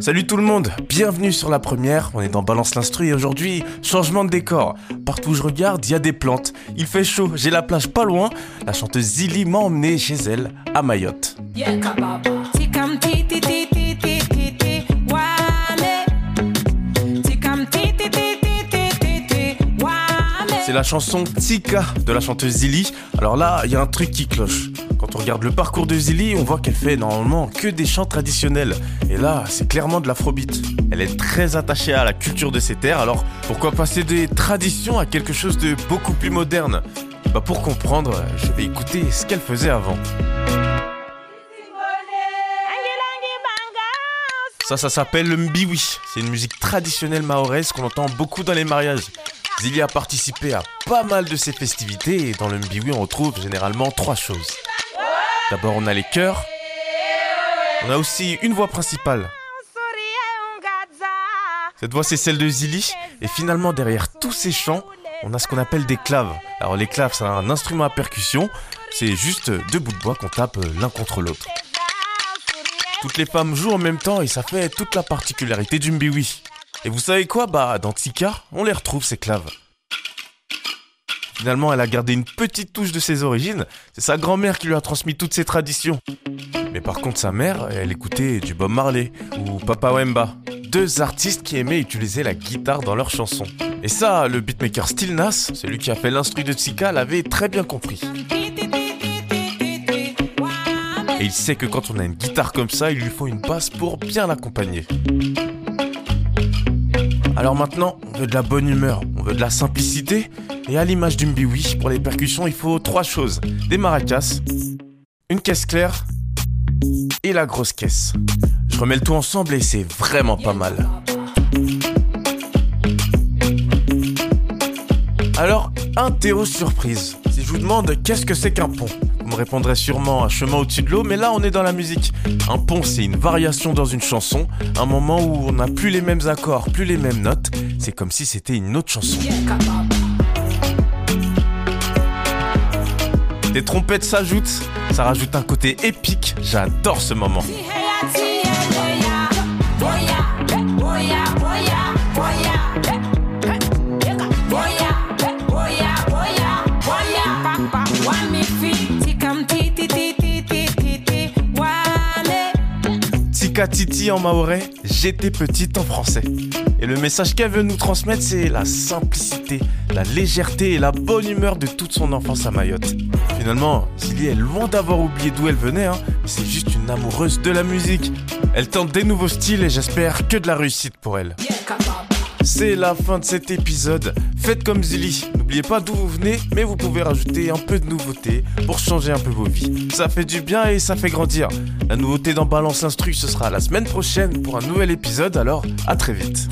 Salut tout le monde, bienvenue sur la première, on est dans Balance l'Instru et aujourd'hui, changement de décor. Partout où je regarde, il y a des plantes, il fait chaud, j'ai la plage pas loin, la chanteuse Zilly m'a emmené chez elle, à Mayotte. C'est la chanson Tika de la chanteuse Zilly. Alors là, il y a un truc qui cloche. Quand on regarde le parcours de Zilly, on voit qu'elle fait normalement que des chants traditionnels. Et là, c'est clairement de l'afrobeat. Elle est très attachée à la culture de ses terres, alors pourquoi passer des traditions à quelque chose de beaucoup plus moderne? Bah pour comprendre, je vais écouter ce qu'elle faisait avant. Ça, ça s'appelle le mbiwi. C'est une musique traditionnelle mahoraise qu'on entend beaucoup dans les mariages. Zilly a participé à pas mal de ces festivités et dans le mbiwi on retrouve généralement trois choses. D'abord on a les chœurs, on a aussi une voix principale. Cette voix c'est celle de Zilly et finalement derrière tous ces chants on a ce qu'on appelle des claves. Alors les claves c'est un instrument à percussion, c'est juste deux bouts de bois qu'on tape l'un contre l'autre. Toutes les femmes jouent en même temps et ça fait toute la particularité du mbiwi. Et vous savez quoi? Bah, dans Tika, on les retrouve ces claves. Finalement, elle a gardé une petite touche de ses origines. C'est sa grand-mère qui lui a transmis toutes ses traditions. Mais par contre, sa mère, elle écoutait du Bob Marley ou Papa Wemba. Deux artistes qui aimaient utiliser la guitare dans leurs chansons. Et ça, le beatmaker Still Nas, celui qui a fait l'instru de Tika, l'avait très bien compris. Et il sait que quand on a une guitare comme ça, il lui faut une basse pour bien l'accompagner. Alors maintenant, on veut de la bonne humeur, on veut de la simplicité, et à l'image du mbiwi, pour les percussions, il faut trois choses. Des maracas, une caisse claire, et la grosse caisse. Je remets le tout ensemble et c'est vraiment pas mal. Alors, interro surprise. Vous demande qu'est-ce que c'est qu'un pont, vous me répondrez sûrement un chemin au-dessus de l'eau, mais là on est dans la musique. Un pont c'est une variation dans une chanson, un moment où on n'a plus les mêmes accords, plus les mêmes notes, c'est comme si c'était une autre chanson. Des trompettes s'ajoutent, ça rajoute un côté épique, j'adore ce moment. Tika Titi en maorais, j'étais petite en français. Et le message qu'elle veut nous transmettre, c'est la simplicité, la légèreté et la bonne humeur de toute son enfance à Mayotte. Finalement, Zilly est loin d'avoir oublié d'où elle venait, hein, c'est juste une amoureuse de la musique. Elle tente des nouveaux styles et j'espère que de la réussite pour elle. C'est la fin de cet épisode. Faites comme Zilly. N'oubliez pas d'où vous venez, mais vous pouvez rajouter un peu de nouveauté pour changer un peu vos vies. Ça fait du bien et ça fait grandir. La nouveauté dans Balance Instru, ce sera la semaine prochaine pour un nouvel épisode, alors à très vite.